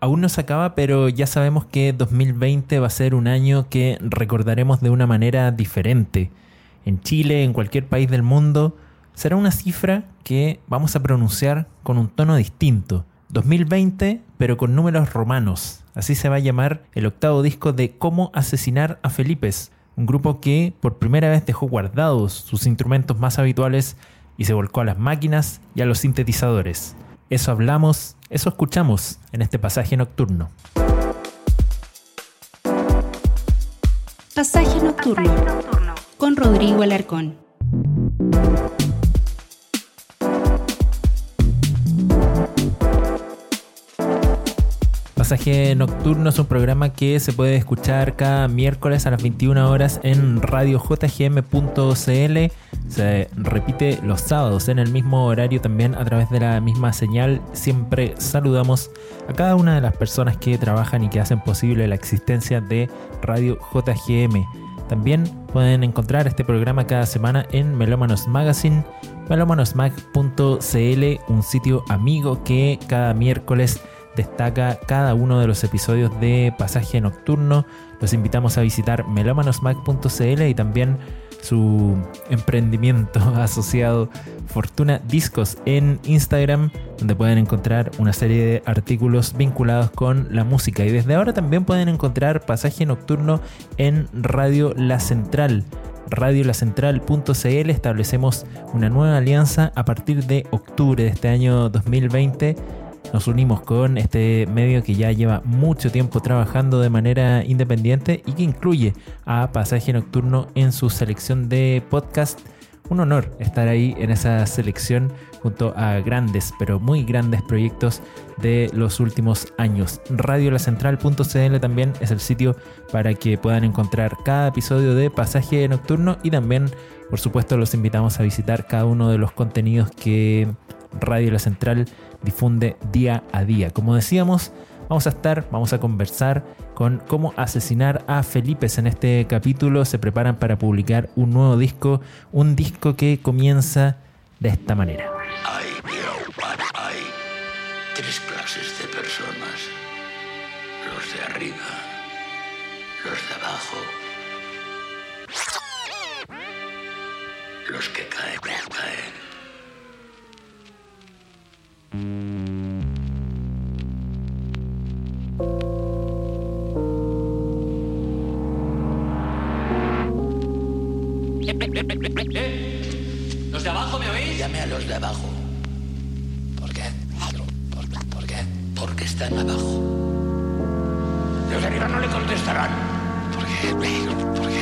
aún no se acaba, pero ya sabemos que 2020 va a ser un año que recordaremos de una manera diferente. En Chile, en cualquier país del mundo, será una cifra que vamos a pronunciar con un tono distinto. 2020, pero con números romanos. Así se va a llamar el octavo disco de Cómo asesinar a Felipes, un grupo que por primera vez dejó guardados sus instrumentos más habituales y se volcó a las máquinas y a los sintetizadores. Eso hablamos, eso escuchamos en este pasaje nocturno. Pasaje nocturno, con Rodrigo Alarcón. Pasaje Nocturno es un programa que se puede escuchar cada miércoles a las 21 horas en radiojgm.cl. Se repite los sábados en el mismo horario también a través de la misma señal. Siempre saludamos a cada una de las personas que trabajan y que hacen posible la existencia de Radio JGM. También pueden encontrar este programa cada semana en Melómanos Magazine, melómanosmag.cl, un sitio amigo que cada miércoles destaca cada uno de los episodios de Pasaje Nocturno. Los invitamos a visitar melómanosmac.cl y también su emprendimiento asociado Fortuna Discos en Instagram, donde pueden encontrar una serie de artículos vinculados con la música. Y desde ahora también pueden encontrar Pasaje Nocturno en Radio La Central radiolacentral.cl establecemos una nueva alianza a partir de octubre de este año 2020 nos unimos con este medio que ya lleva mucho tiempo trabajando de manera independiente y que incluye a Pasaje Nocturno en su selección de podcast. Un honor estar ahí en esa selección junto a grandes, pero muy grandes proyectos de los últimos años. Radiolacentral.cl también es el sitio para que puedan encontrar cada episodio de Pasaje Nocturno y también, por supuesto, los invitamos a visitar cada uno de los contenidos que Radio La Central difunde día a día. Como decíamos, vamos a estar, vamos a conversar con cómo asesinar a Felipe en este capítulo. Se preparan para publicar un nuevo disco, un disco que comienza de esta manera. Hay, tres clases de personas. Los de arriba, los de abajo, los que caen, caen. ¿Los de abajo me oís? Llame a los de abajo. ¿Por qué? ¿Por, por qué? Porque están abajo. Los de arriba no le contestarán. ¿Por qué? ¿Por qué?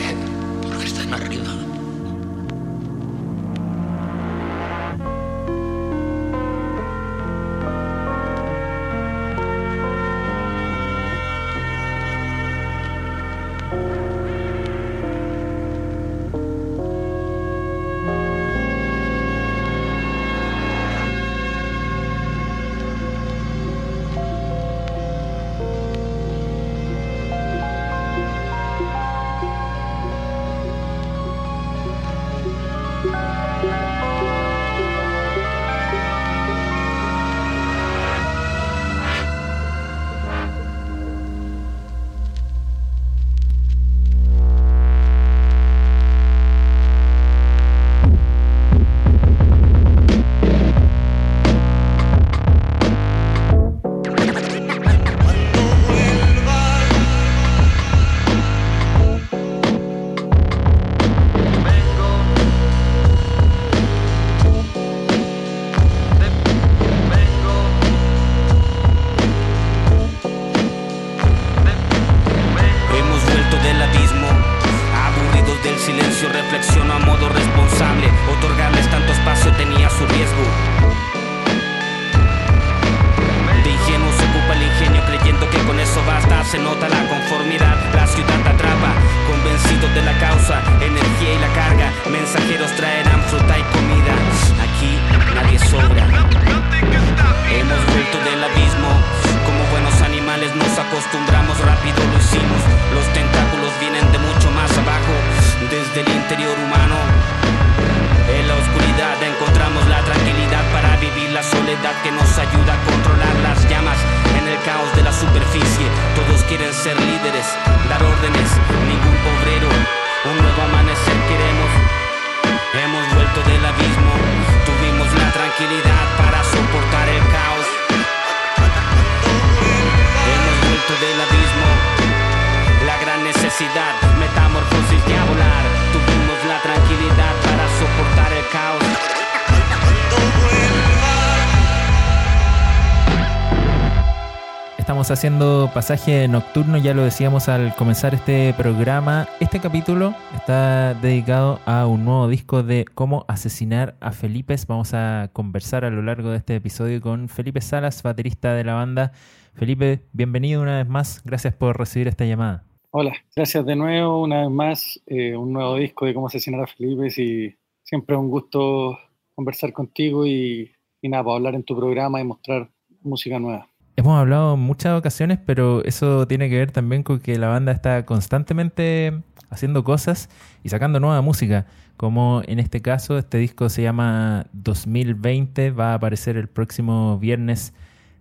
Haciendo pasaje nocturno, ya lo decíamos al comenzar este programa. Este capítulo está dedicado a un nuevo disco de cómo asesinar a Felipe. Vamos a conversar a lo largo de este episodio con Felipe Salas, baterista de la banda. Felipe, bienvenido una vez más. Gracias por recibir esta llamada. Hola, gracias de nuevo, una vez más. Eh, un nuevo disco de cómo asesinar a Felipe y siempre un gusto conversar contigo y, y nada, para hablar en tu programa y mostrar música nueva. Hemos hablado en muchas ocasiones, pero eso tiene que ver también con que la banda está constantemente haciendo cosas y sacando nueva música. Como en este caso, este disco se llama 2020, va a aparecer el próximo viernes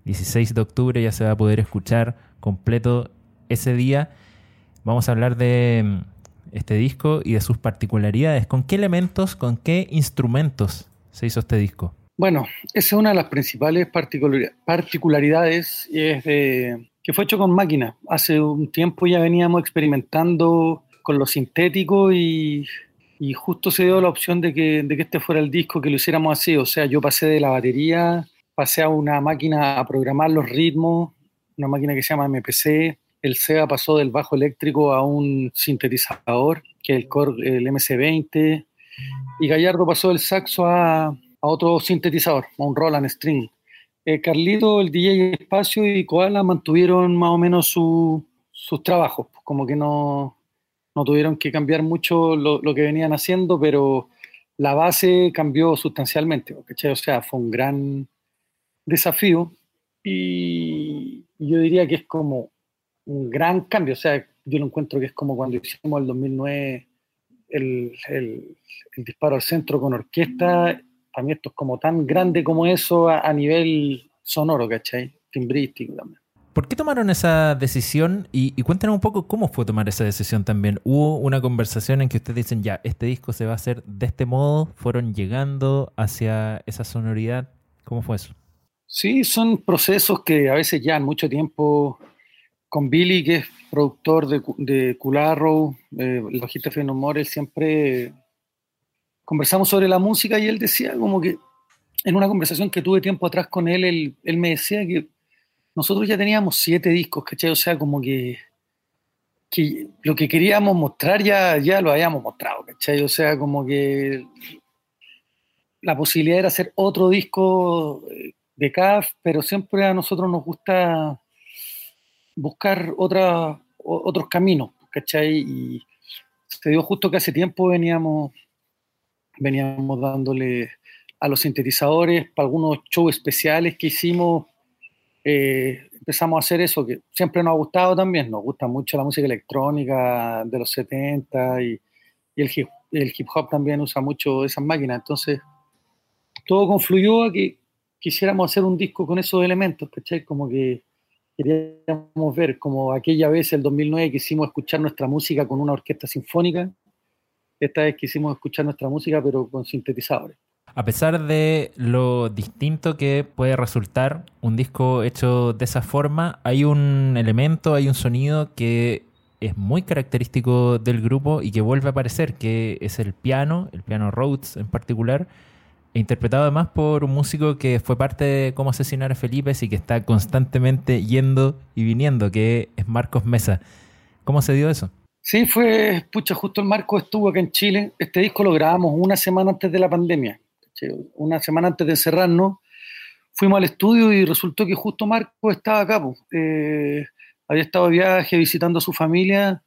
16 de octubre, ya se va a poder escuchar completo ese día. Vamos a hablar de mm, este disco y de sus particularidades. ¿Con qué elementos, con qué instrumentos se hizo este disco? Bueno, esa es una de las principales particularidades y es que fue hecho con máquina. Hace un tiempo ya veníamos experimentando con lo sintético y, justo se dio la opción de que, de que este fuera el disco, que lo hiciéramos así. O sea, yo pasé de la batería, pasé a una máquina a programar los ritmos, una máquina que se llama MPC. El SEA pasó del bajo eléctrico a un sintetizador, que es el el MC20. Y Gallardo pasó del saxo a, a otro sintetizador, a un Roland String. Eh, Carlito, el DJ Espacio y Koala mantuvieron más o menos sus trabajos, pues, como que no, no tuvieron que cambiar mucho lo, que venían haciendo, pero la base cambió sustancialmente, O sea, fue un gran desafío y yo diría que es como un gran cambio, o sea, yo lo encuentro que es como cuando hicimos el 2009 el, el, el disparo al centro con orquesta para mí esto es como tan grande como eso a, nivel sonoro, ¿cachai? Timbrístico también. ¿Por qué tomaron esa decisión? Y, y, cuéntanos un poco cómo fue tomar esa decisión también. ¿Hubo una conversación en que ustedes dicen, ya, este disco se va a hacer de este modo? ¿Fueron llegando hacia esa sonoridad? ¿Cómo fue eso? Sí, son procesos que a veces llevan mucho tiempo. Con Billy, que es productor de, de Cularro, eh, el bajista Fenomore, él siempre conversamos sobre la música y él decía como que en una conversación que tuve tiempo atrás con él, él, me decía que nosotros ya teníamos siete discos, ¿cachai? O sea, como que, que lo que queríamos mostrar ya, ya lo habíamos mostrado, ¿cachai? O sea, como que la posibilidad era hacer otro disco de CAF, pero siempre a nosotros nos gusta buscar otra, otros caminos, ¿cachai? Y se dio justo que hace tiempo veníamos veníamos dándole a los sintetizadores para algunos shows especiales que hicimos. Eh, empezamos a hacer eso que siempre nos ha gustado también. Nos gusta mucho la música electrónica de los 70 y, el, hip, el hip hop también usa mucho esas máquinas. Entonces, todo confluyó a que quisiéramos hacer un disco con esos elementos, ¿cachai? Como que queríamos ver, como aquella vez, el 2009, que hicimos escuchar nuestra música con una orquesta sinfónica esta vez quisimos escuchar nuestra música, pero con sintetizadores. A pesar de lo distinto que puede resultar un disco hecho de esa forma, hay un elemento, hay un sonido que es muy característico del grupo y que vuelve a aparecer, que es el piano, el piano Rhodes en particular, e interpretado además por un músico que fue parte de Cómo asesinar a Felipe y que está constantemente yendo y viniendo, que es Marcos Mesa. ¿Cómo se dio eso? Sí, fue, pucha, justo el Marco estuvo acá en Chile. Este disco lo grabamos una semana antes de la pandemia, una semana antes de encerrarnos. Fuimos al estudio y resultó que justo Marco estaba acá. Eh, había estado de viaje visitando a su familia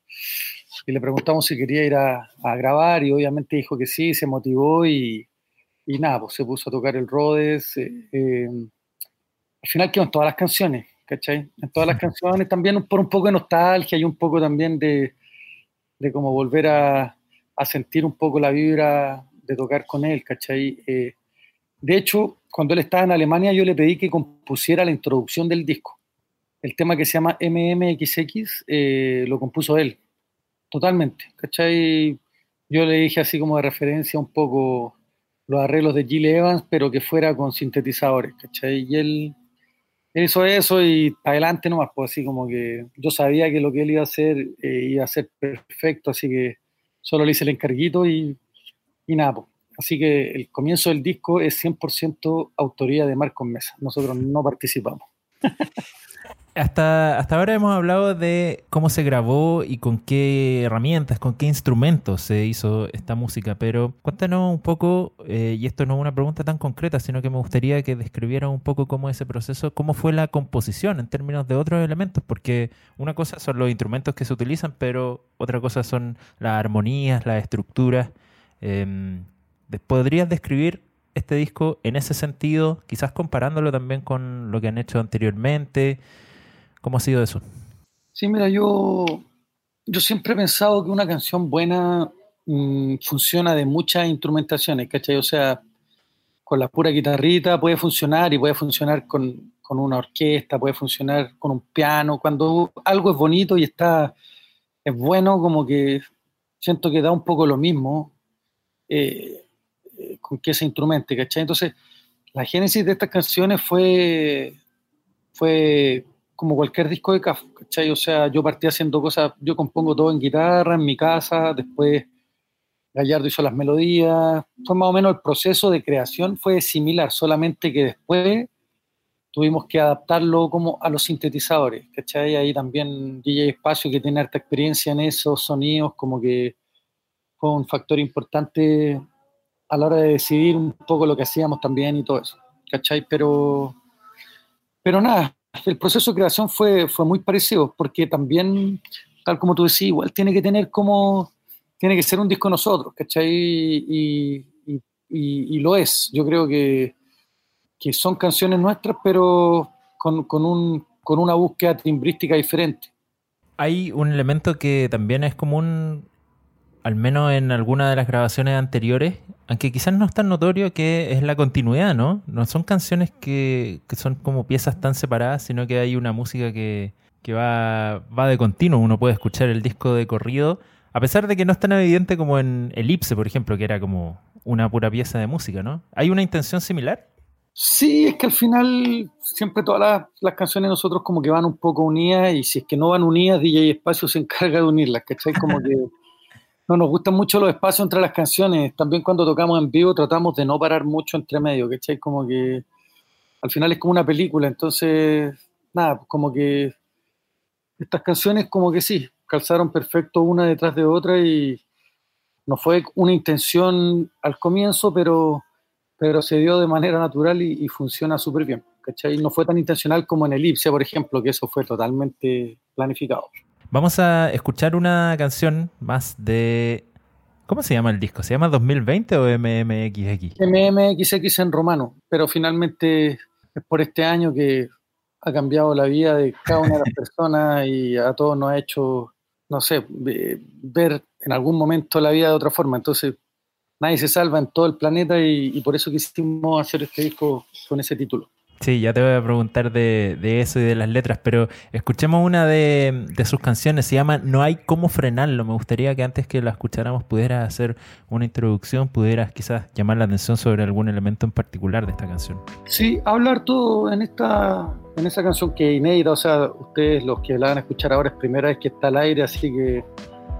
y le preguntamos si quería ir a, grabar y obviamente dijo que sí, se motivó y, y nada, pues se puso a tocar el Rhodes. Eh, eh, al final quedó en todas las canciones, ¿cachai? En todas las canciones también por un poco de nostalgia y un poco también de, de como volver a, sentir un poco la vibra de tocar con él, ¿cachai? Eh, de hecho, cuando él estaba en Alemania, yo le pedí que compusiera la introducción del disco. El tema que se llama MMXX eh, lo compuso él, totalmente, ¿cachai? Yo le dije así como de referencia un poco los arreglos de Gil Evans, pero que fuera con sintetizadores, ¿cachai? Y él hizo eso y para adelante nomás, pues así como que yo sabía que lo que él iba a hacer eh, iba a ser perfecto, así que solo le hice el encarguito y, y nada, pues. Así que el comienzo del disco es 100% autoría de Marcos Mesa, nosotros no participamos. hasta, hasta ahora hemos hablado de cómo se grabó y con qué herramientas, con qué instrumentos se hizo esta música, pero cuéntanos un poco, eh, y esto no es una pregunta tan concreta, sino que me gustaría que describieran un poco cómo ese proceso, cómo fue la composición en términos de otros elementos, porque una cosa son los instrumentos que se utilizan, pero otra cosa son las armonías, las estructuras. Em, ¿Podrías describir este disco en ese sentido, quizás comparándolo también con lo que han hecho anteriormente? ¿Cómo ha sido eso? Sí, mira, yo, yo siempre he pensado que una canción buena mm, funciona de muchas instrumentaciones, ¿cachai? O sea, con la pura guitarrita puede funcionar y puede funcionar con, con, una orquesta, puede funcionar con un piano. Cuando algo es bonito y está, es bueno, como que siento que da un poco lo mismo eh, eh, con que ese instrumento, ¿cachai? Entonces, la génesis de estas canciones fue, fue como cualquier disco de Kafka, ¿cachai? O sea, yo partí haciendo cosas, yo compongo todo en guitarra, en mi casa, después Gallardo hizo las melodías, fue más o menos el proceso de creación fue similar, solamente que después tuvimos que adaptarlo como a los sintetizadores, ¿cachai? Ahí también DJ Espacio, que tiene harta experiencia en esos sonidos, como que fue un factor importante a la hora de decidir un poco lo que hacíamos también y todo eso, ¿cachai? Pero, pero nada, el proceso de creación fue, fue muy parecido, porque también, tal como tú decís, igual tiene que tener como, tiene que ser un disco nosotros, ¿cachai? Y, y, y, lo es. Yo creo que, que son canciones nuestras, pero con, con, un, con una búsqueda timbrística diferente. Hay un elemento que también es común al menos en alguna de las grabaciones anteriores, aunque quizás no es tan notorio, que es la continuidad, ¿no? No son canciones que, son como piezas tan separadas, sino que hay una música que, va, va de continuo. Uno puede escuchar el disco de corrido, a pesar de que no es tan evidente como en Elipse, por ejemplo, que era como una pura pieza de música, ¿no? ¿Hay una intención similar? Sí, es que al final siempre todas las, las, canciones nosotros como que van un poco unidas y si es que no van unidas, DJ Espacio se encarga de unirlas, ¿cachai? Como que no nos gustan mucho los espacios entre las canciones. También cuando tocamos en vivo tratamos de no parar mucho entre medio, ¿cachai? Como que al final es como una película, entonces, nada, como que estas canciones como que sí, calzaron perfecto una detrás de otra y no fue una intención al comienzo, pero, pero se dio de manera natural y, funciona súper bien, ¿cachai? No fue tan intencional como en Elipse, por ejemplo, que eso fue totalmente planificado. Vamos a escuchar una canción más de... ¿Cómo se llama el disco? ¿Se llama 2020 o MMXX? MMXX en romano, pero finalmente es por este año que ha cambiado la vida de cada una de las personas y a todos nos ha hecho, no sé, ver en algún momento la vida de otra forma. Entonces, nadie se salva en todo el planeta y, y por eso quisimos hacer este disco con ese título. Sí, ya te voy a preguntar de, eso y de las letras, pero escuchemos una de, sus canciones, se llama No hay cómo frenarlo. Me gustaría que antes que la escucháramos pudieras hacer una introducción, pudieras quizás llamar la atención sobre algún elemento en particular de esta canción. Sí, hablar todo en esta en esa canción que es inédita, o sea, ustedes los que la van a escuchar ahora es primera vez que está al aire, así que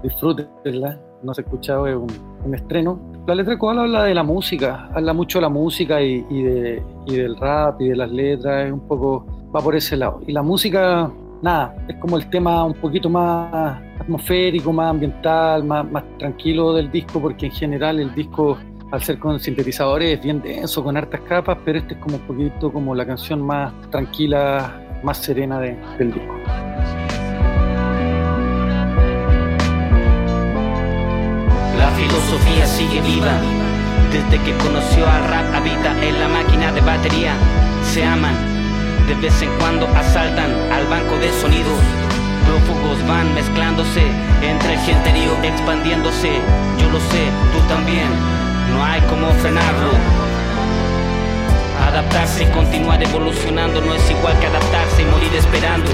disfrútenla, no se ha escuchado, es un estreno la letra cual habla de la música, habla mucho de la música y, de, del rap y de las letras, es un poco, va por ese lado. Y la música, nada, es como el tema un poquito más atmosférico, más ambiental, más, más tranquilo del disco, porque en general el disco, al ser con sintetizadores, es bien denso, con hartas capas, pero este es como un poquito como la canción más tranquila, más serena del disco. Filosofía sigue viva. Desde que conoció al rap habita en la máquina de batería. Se aman, de vez en cuando asaltan al banco de sonido. Prófugos van mezclándose entre el genterío, expandiéndose. Yo lo sé, tú también. No hay como frenarlo. Adaptarse y continuar evolucionando no es igual que adaptarse y morir esperando.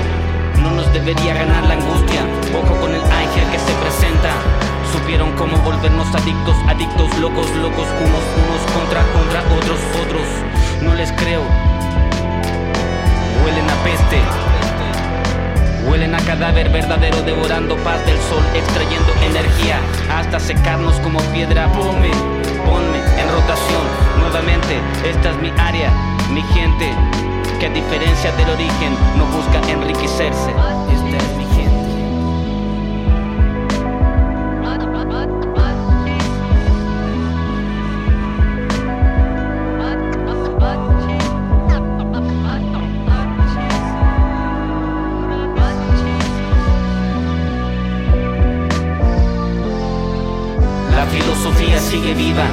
No nos debería ganar la angustia. Ojo con el ángel que se presenta supieron cómo volvernos adictos, adictos, locos, locos, unos, unos contra, contra otros, otros. No les creo. Huelen a peste. Huelen a cadáver verdadero devorando paz del sol, extrayendo energía hasta secarnos como piedra. Ponme, ponme en rotación nuevamente. Esta es mi área, mi gente. que a diferencia del origen no busca enriquecerse. Sigue viva.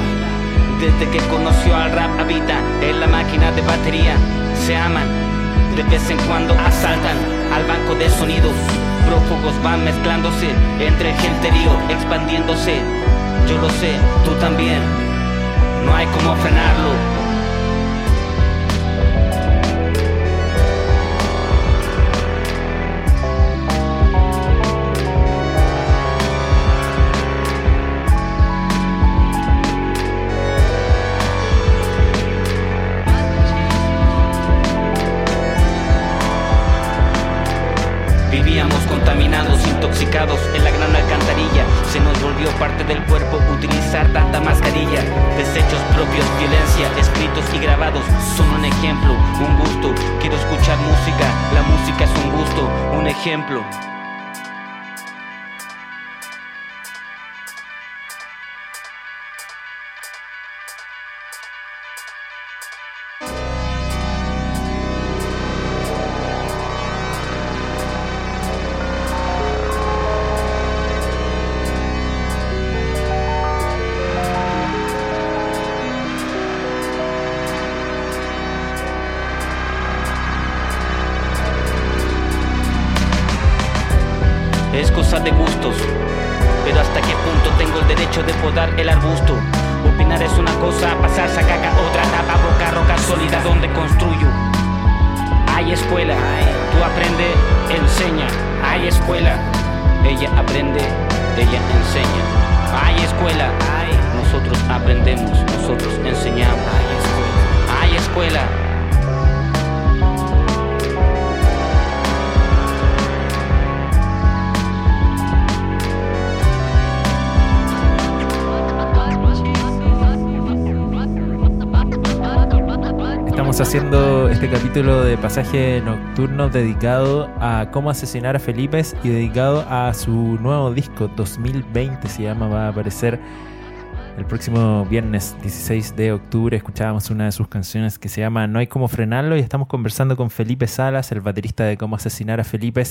Desde que conoció al rap habita en la máquina de batería. Se aman, de vez en cuando asaltan al banco de sonidos. Prófugos van mezclándose entre el genterío, expandiéndose. Yo lo sé, tú también. No hay como frenarlo. Contaminados, intoxicados en la gran alcantarilla. Se nos volvió parte del cuerpo utilizar tanta mascarilla. Desechos propios, violencia, escritos y grabados son un ejemplo, un gusto. Quiero escuchar música, la música es un gusto, un ejemplo. Hay escuela, tú aprende, enseña. Hay escuela, ella aprende, ella enseña. Hay escuela, nosotros aprendemos, nosotros enseñamos. Hay escuela. Estamos haciendo este capítulo de pasaje nocturno dedicado a cómo asesinar a Felipe y dedicado a su nuevo disco 2020 se llama, va a aparecer el próximo viernes 16 de octubre. Escuchábamos una de sus canciones que se llama No hay como frenarlo y estamos conversando con Felipe Salas, el baterista de cómo asesinar a Felipe.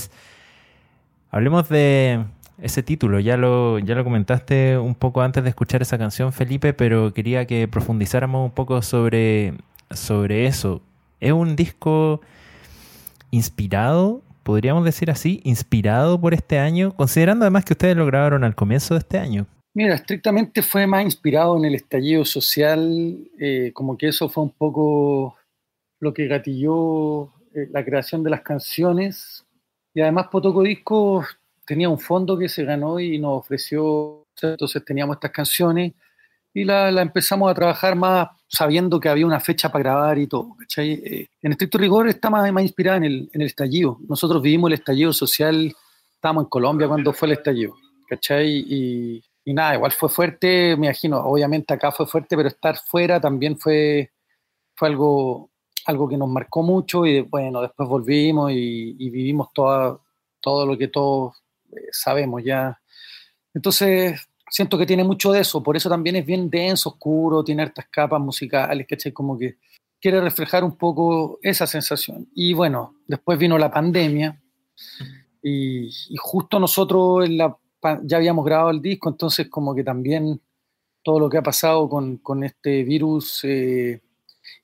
Hablemos de ese título, ya lo, ya lo comentaste un poco antes de escuchar esa canción, Felipe, pero quería que profundizáramos un poco sobre, sobre eso. ¿Es un disco inspirado, podríamos decir así, inspirado por este año, considerando además que ustedes lo grabaron al comienzo de este año? Mira, estrictamente fue más inspirado en el estallido social, eh, como que eso fue un poco lo que gatilló eh, la creación de las canciones. Y además Potoco Disco tenía un fondo que se ganó y nos ofreció, entonces teníamos estas canciones y la, la empezamos a trabajar más sabiendo que había una fecha para grabar y todo. ¿cachai? Eh, en estricto rigor está más, más inspirada en el, en el estallido. Nosotros vivimos el estallido social, estábamos en Colombia cuando fue el estallido. ¿cachai? Y, y nada, igual fue fuerte, me imagino, obviamente acá fue fuerte, pero estar fuera también fue, fue algo, algo que nos marcó mucho y bueno, después volvimos y, y vivimos toda, todo lo que todos eh, sabemos ya. Entonces, siento que tiene mucho de eso, por eso también es bien denso, oscuro, tiene hartas capas musicales, ¿cachai? Como que quiere reflejar un poco esa sensación. Y bueno, después vino la pandemia y, justo nosotros ya habíamos grabado el disco, entonces como que también todo lo que ha pasado con, con este virus eh,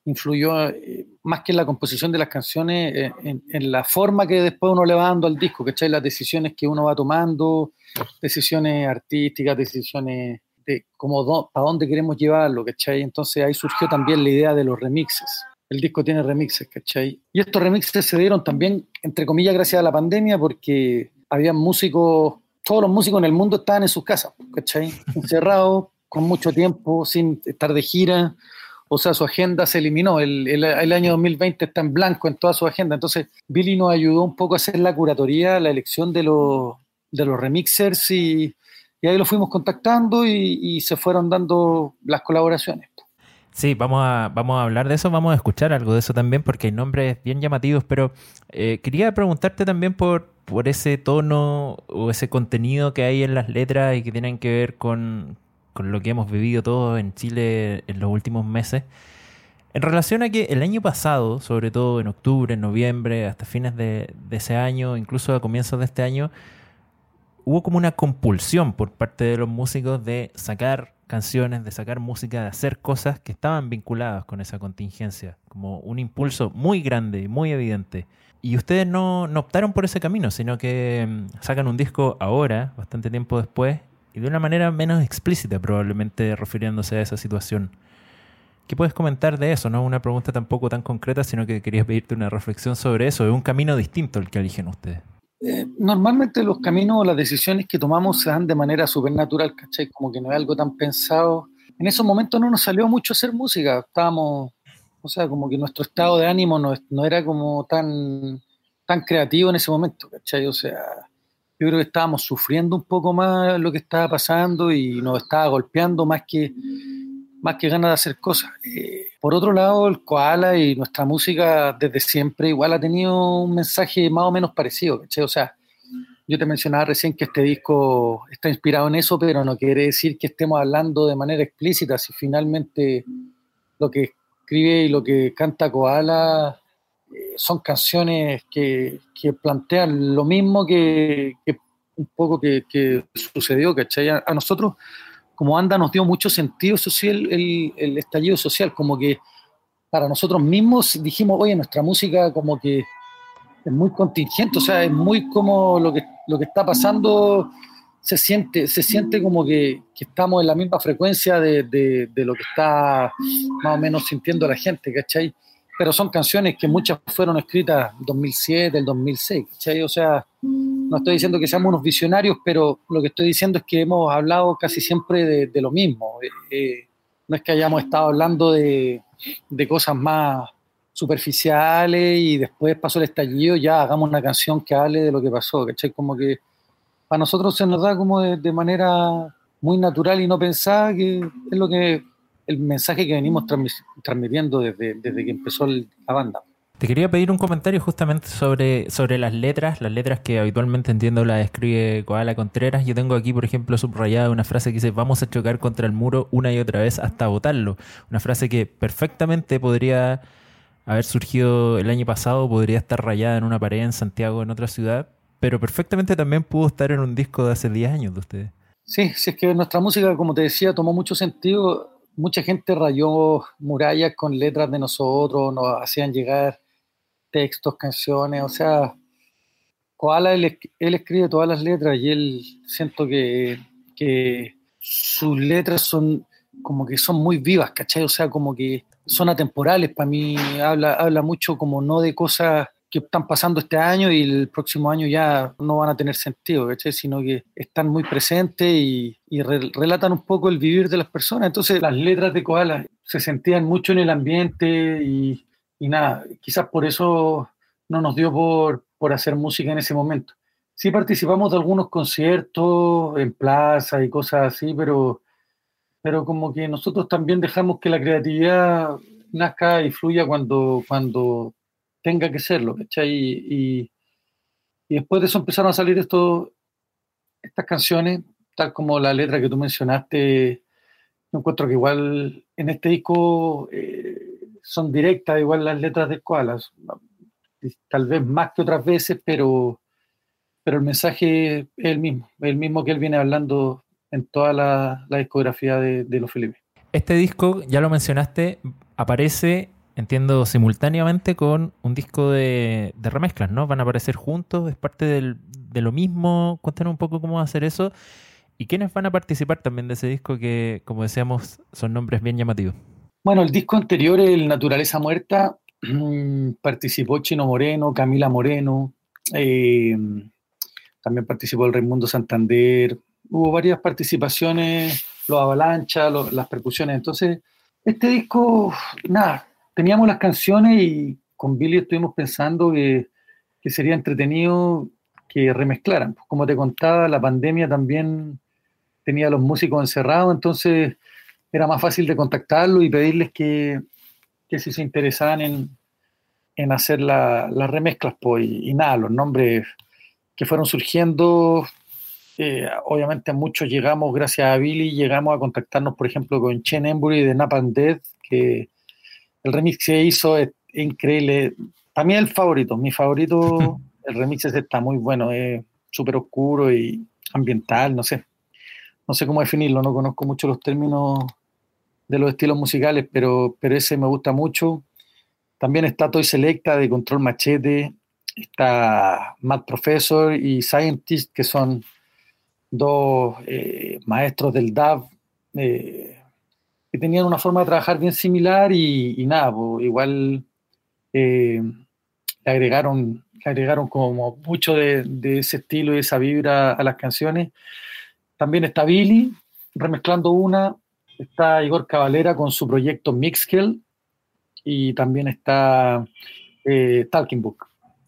influyó eh, más que en la composición de las canciones, eh, en, en, la forma que después uno le va dando al disco, ¿cachai? Las decisiones que uno va tomando, decisiones artísticas, decisiones de cómo para dónde queremos llevarlo, ¿cachai? Entonces ahí surgió también la idea de los remixes. El disco tiene remixes, ¿cachai? Y estos remixes se dieron también, entre comillas, gracias a la pandemia, porque había músicos todos los músicos en el mundo estaban en sus casas, ¿cachai? Encerrados, con mucho tiempo, sin estar de gira. O sea, su agenda se eliminó. El, el, año 2020 está en blanco en toda su agenda. Entonces, Billy nos ayudó un poco a hacer la curatoría, la elección de los, de los remixers y, ahí lo fuimos contactando y, y, se fueron dando las colaboraciones. Sí, vamos a, vamos a hablar de eso, vamos a escuchar algo de eso también, porque hay nombres bien llamativos, pero eh, quería preguntarte también por, por ese tono o ese contenido que hay en las letras y que tienen que ver con, con lo que hemos vivido todos en Chile en los últimos meses. En relación a que el año pasado, sobre todo en octubre, en noviembre, hasta fines de, ese año, incluso a comienzos de este año, hubo como una compulsión por parte de los músicos de sacar canciones, de sacar música, de hacer cosas que estaban vinculadas con esa contingencia, como un impulso muy grande, muy evidente. Y ustedes no, optaron por ese camino, sino que mm, sacan un disco ahora, bastante tiempo después, y de una manera menos explícita probablemente refiriéndose a esa situación. ¿Qué puedes comentar de eso? No una pregunta tampoco tan concreta, sino que quería pedirte una reflexión sobre eso. Es un camino distinto el que eligen ustedes. Eh, normalmente los caminos o las decisiones que tomamos se dan de manera súper natural, ¿cachai? Como que no es algo tan pensado. En esos momentos no nos salió mucho hacer música. Estábamos, o sea, como que nuestro estado de ánimo no, no era como tan, tan creativo en ese momento, ¿cachai? O sea, yo creo que estábamos sufriendo un poco más lo que estaba pasando y nos estaba golpeando más que, más que ganas de hacer cosas. Eh, por otro lado, el Koala y nuestra música desde siempre igual ha tenido un mensaje más o menos parecido, O sea, yo te mencionaba recién que este disco está inspirado en eso, pero no quiere decir que estemos hablando de manera explícita, si finalmente lo que escribe y lo que canta Koala son canciones que, plantean lo mismo que, un poco que, sucedió, ¿cachai? A, nosotros, como anda, nos dio mucho sentido social el, el, estallido social, como que para nosotros mismos dijimos, oye, nuestra música como que es muy contingente, o sea, es muy como lo que, lo que está pasando, se siente, se siente como que, estamos en la misma frecuencia de, de, lo que está más o menos sintiendo la gente, ¿cachai? Pero son canciones que muchas fueron escritas en 2007, el 2006, ¿cachai? O sea, no estoy diciendo que seamos unos visionarios, pero lo que estoy diciendo es que hemos hablado casi siempre de, lo mismo. Eh, eh, no es que hayamos estado hablando de, de, cosas más superficiales y después pasó el estallido, ya hagamos una canción que hable de lo que pasó, ¿cachai? Como que para nosotros se nos da como de, de manera muy natural y no pensada que es lo que el mensaje que venimos transmitiendo desde, desde que empezó la banda. Te quería pedir un comentario justamente sobre, sobre las letras, las letras que habitualmente entiendo las escribe Koala Contreras. Yo tengo aquí, por ejemplo, subrayada una frase que dice, vamos a chocar contra el muro una y otra vez hasta botarlo. Una frase que perfectamente podría haber surgido el año pasado, podría estar rayada en una pared en Santiago, en otra ciudad, pero perfectamente también pudo estar en un disco de hace 10 años de ustedes. Sí, sí, es que nuestra música, como te decía, tomó mucho sentido mucha gente rayó murallas con letras de nosotros, nos hacían llegar textos, canciones, o sea, Koala, él, escribe todas las letras y él siento que, que sus letras son como que son muy vivas, ¿cachai? O sea, como que son atemporales, para mí habla, habla mucho como no de cosas que están pasando este año y el próximo año ya no van a tener sentido, sino que están muy presentes y, relatan un poco el vivir de las personas. Entonces las letras de Koala se sentían mucho en el ambiente y, nada, quizás por eso no nos dio por, por hacer música en ese momento. Sí participamos de algunos conciertos en plaza y cosas así, pero, pero como que nosotros también dejamos que la creatividad nazca y fluya cuando, cuando tenga que serlo, ¿cachai? Y, después de eso empezaron a salir estos, estas canciones, tal como la letra que tú mencionaste, yo encuentro que igual en este disco eh, son directas, igual las letras de Koalas, tal vez más que otras veces, pero, pero el mensaje es el mismo, el mismo que él viene hablando en toda la, discografía de, de Los Felipe. Este disco, ya lo mencionaste, aparece entiendo, simultáneamente con un disco de, remezclas, ¿no? Van a aparecer juntos, es parte de lo mismo. Cuéntanos un poco cómo va a hacer eso. ¿Y quiénes van a participar también de ese disco que, como decíamos, son nombres bien llamativos? Bueno, el disco anterior, el Naturaleza Muerta, participó Chino Moreno, Camila Moreno, eh, también participó el Raimundo Santander, hubo varias participaciones, los avalanchas, las percusiones. Entonces, este disco, nada, teníamos las canciones y con Billy estuvimos pensando que, sería entretenido que remezclaran. Como te contaba, la pandemia también tenía a los músicos encerrados, entonces era más fácil de contactarlo y pedirles que, que si se interesaban en, en hacer las remezclas, pues, y, nada, los nombres que fueron surgiendo, eh, obviamente muchos llegamos, gracias a Billy, llegamos a contactarnos, por ejemplo, con Chen Embury de Nap and Dead, que el remix que se hizo es increíble. También el favorito, mi favorito, el remix ese está muy bueno, es súper oscuro y ambiental, no sé. No sé cómo definirlo, no conozco mucho los términos de los estilos musicales, pero, pero ese me gusta mucho. También está Toy Selecta de Control Machete, está Mad Professor y Scientist, que son dos eh, maestros del DAV eh, que tenían una forma de trabajar bien similar y, nada, igual eh, le, agregaron, agregaron como mucho de, ese estilo y esa vibra a las canciones. También está Billy remezclando una, está Igor Cavalera con su proyecto Mixkill. Y también está eh, Talking Book,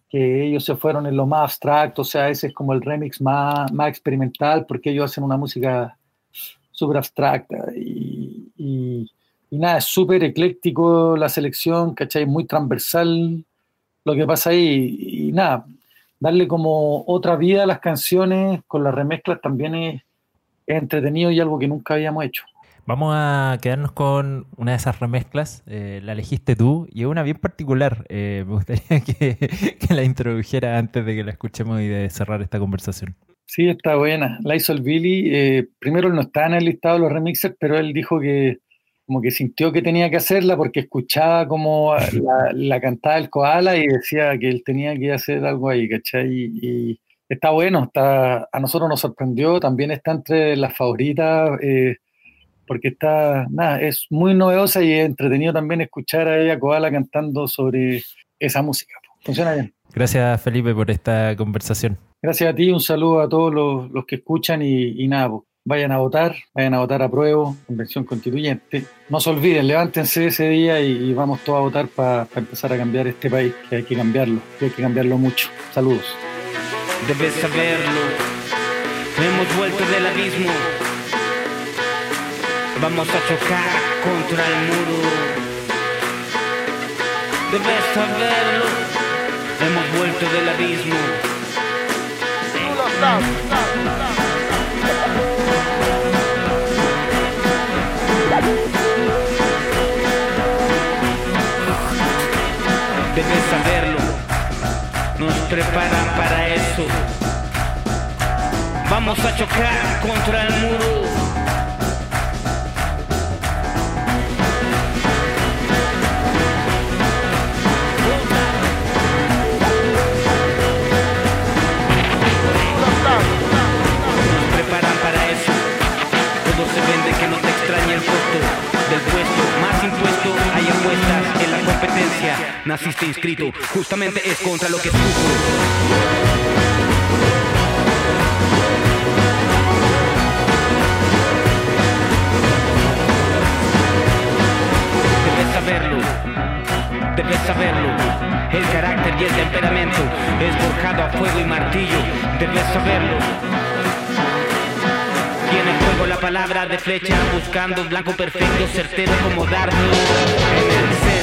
que ellos se fueron en lo más abstracto, o sea, ese es como el remix más, más experimental, porque ellos hacen una música súper abstracta y, y, nada, es súper ecléctico la selección, ¿cachai? Muy transversal lo que pasa ahí y, nada, darle como otra vida a las canciones con las remezclas también es entretenido y algo que nunca habíamos hecho. Vamos a quedarnos con una de esas remezclas. Eh, la elegiste tú y es una bien particular. Eh, me gustaría que, la introdujera antes de que la escuchemos y de cerrar esta conversación. Sí, está buena. La hizo el Billy. Eh, primero no estaba en el listado de los remixes, pero él dijo que como que sintió que tenía que hacerla porque escuchaba como la, la cantaba el koala y decía que él tenía que hacer algo ahí, ¿cachai? Y, está bueno, está, a nosotros nos sorprendió, también está entre las favoritas porque está, nada, es muy novedosa y es entretenido también escuchar a ella Koala cantando sobre esa música. Funciona bien. Gracias Felipe por esta conversación. Gracias a ti, un saludo a todos los, que escuchan y, nada, pues, vayan a votar, vayan a votar a prueba, convención constituyente. No se olviden, levántense ese día y, vamos todos a votar para empezar a cambiar este país, que hay que cambiarlo, que hay que cambiarlo mucho. Saludos. Debes saberlo, hemos vuelto del abismo Vamos a chocar contra el muro. Debes saberlo. Hemos vuelto del abismo. Debes saberlo. Nos preparan para eso. Vamos a chocar contra el muro. Del puesto, más impuesto, hay apuestas en la competencia. Naciste inscrito, justamente es contra lo que sufro. Debes saberlo, debes saberlo. El carácter y el temperamento es forjado a fuego y martillo. Debes saberlo palabra de flecha, buscando blanco perfecto, certero como dardo en el centro.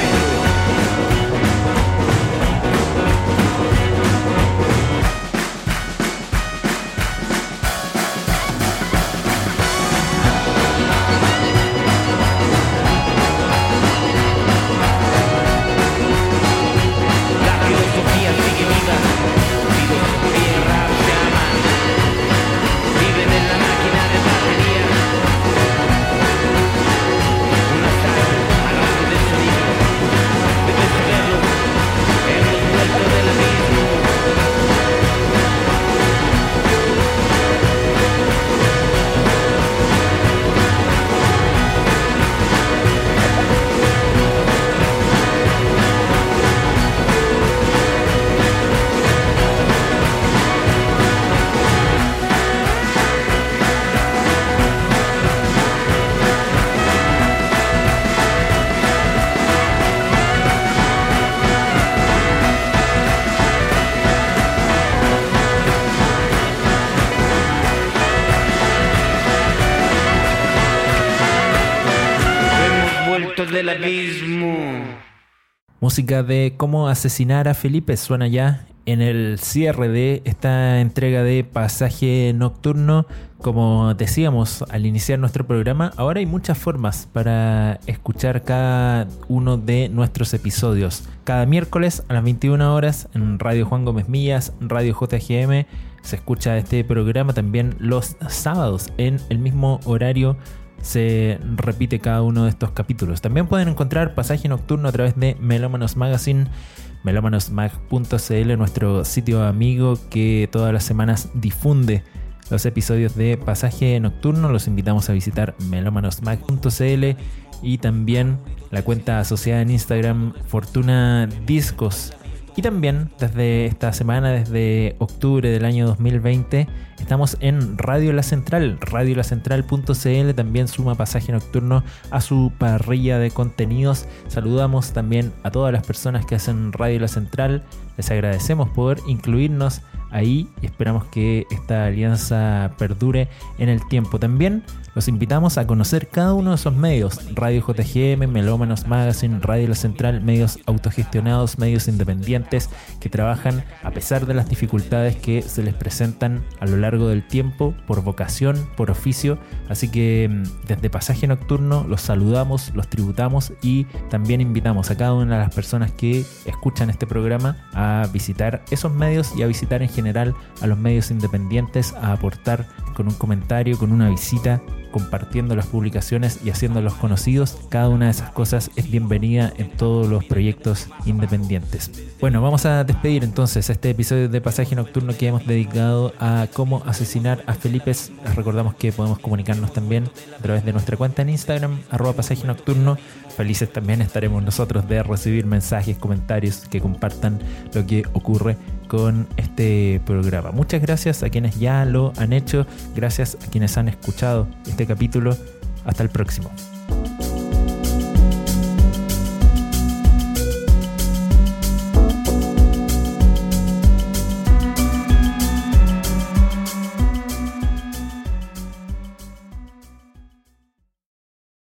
Música de cómo asesinar a Felipe suena ya en el cierre de esta entrega de Pasaje Nocturno. Como decíamos al iniciar nuestro programa, ahora hay muchas formas para escuchar cada uno de nuestros episodios. Cada miércoles a las 21 horas en Radio Juan Gómez Millas, Radio JGM, se escucha este programa también los sábados en el mismo horario se repite cada uno de estos capítulos. También pueden encontrar Pasaje Nocturno a través de Melómanos Magazine, melómanosmag.cl, nuestro sitio amigo que todas las semanas difunde los episodios de Pasaje Nocturno. Los invitamos a visitar melómanosmag.cl y también la cuenta asociada en Instagram Fortuna Discos. Y también desde esta semana, desde octubre del año 2020, estamos en Radio La Central. Radiolacentral.cl también suma pasaje nocturno a su parrilla de contenidos. Saludamos también a todas las personas que hacen Radio La Central. Les agradecemos por incluirnos ahí esperamos que esta alianza perdure en el tiempo. También los invitamos a conocer cada uno de esos medios, Radio JGM, Melómanos Magazine, Radio La Central, medios autogestionados, medios independientes que trabajan a pesar de las dificultades que se les presentan a lo largo del tiempo, por vocación, por oficio. Así que mm, desde Pasaje Nocturno los saludamos, los tributamos y también invitamos a cada una de las personas que escuchan este programa a visitar esos medios y a visitar en a los medios independientes, a aportar con un comentario, con una visita compartiendo las publicaciones y haciéndolos conocidos. Cada una de esas cosas es bienvenida en todos los proyectos independientes. Bueno, vamos a despedir entonces este episodio de Pasaje Nocturno que hemos dedicado a cómo asesinar a Felipe. Les recordamos que podemos comunicarnos también a través de nuestra cuenta en Instagram, arroba pasaje nocturno. Felices también estaremos nosotros de recibir mensajes, comentarios que compartan lo que ocurre con este programa. Muchas gracias a quienes ya lo han hecho, gracias a quienes han escuchado este capítulo. Hasta el próximo.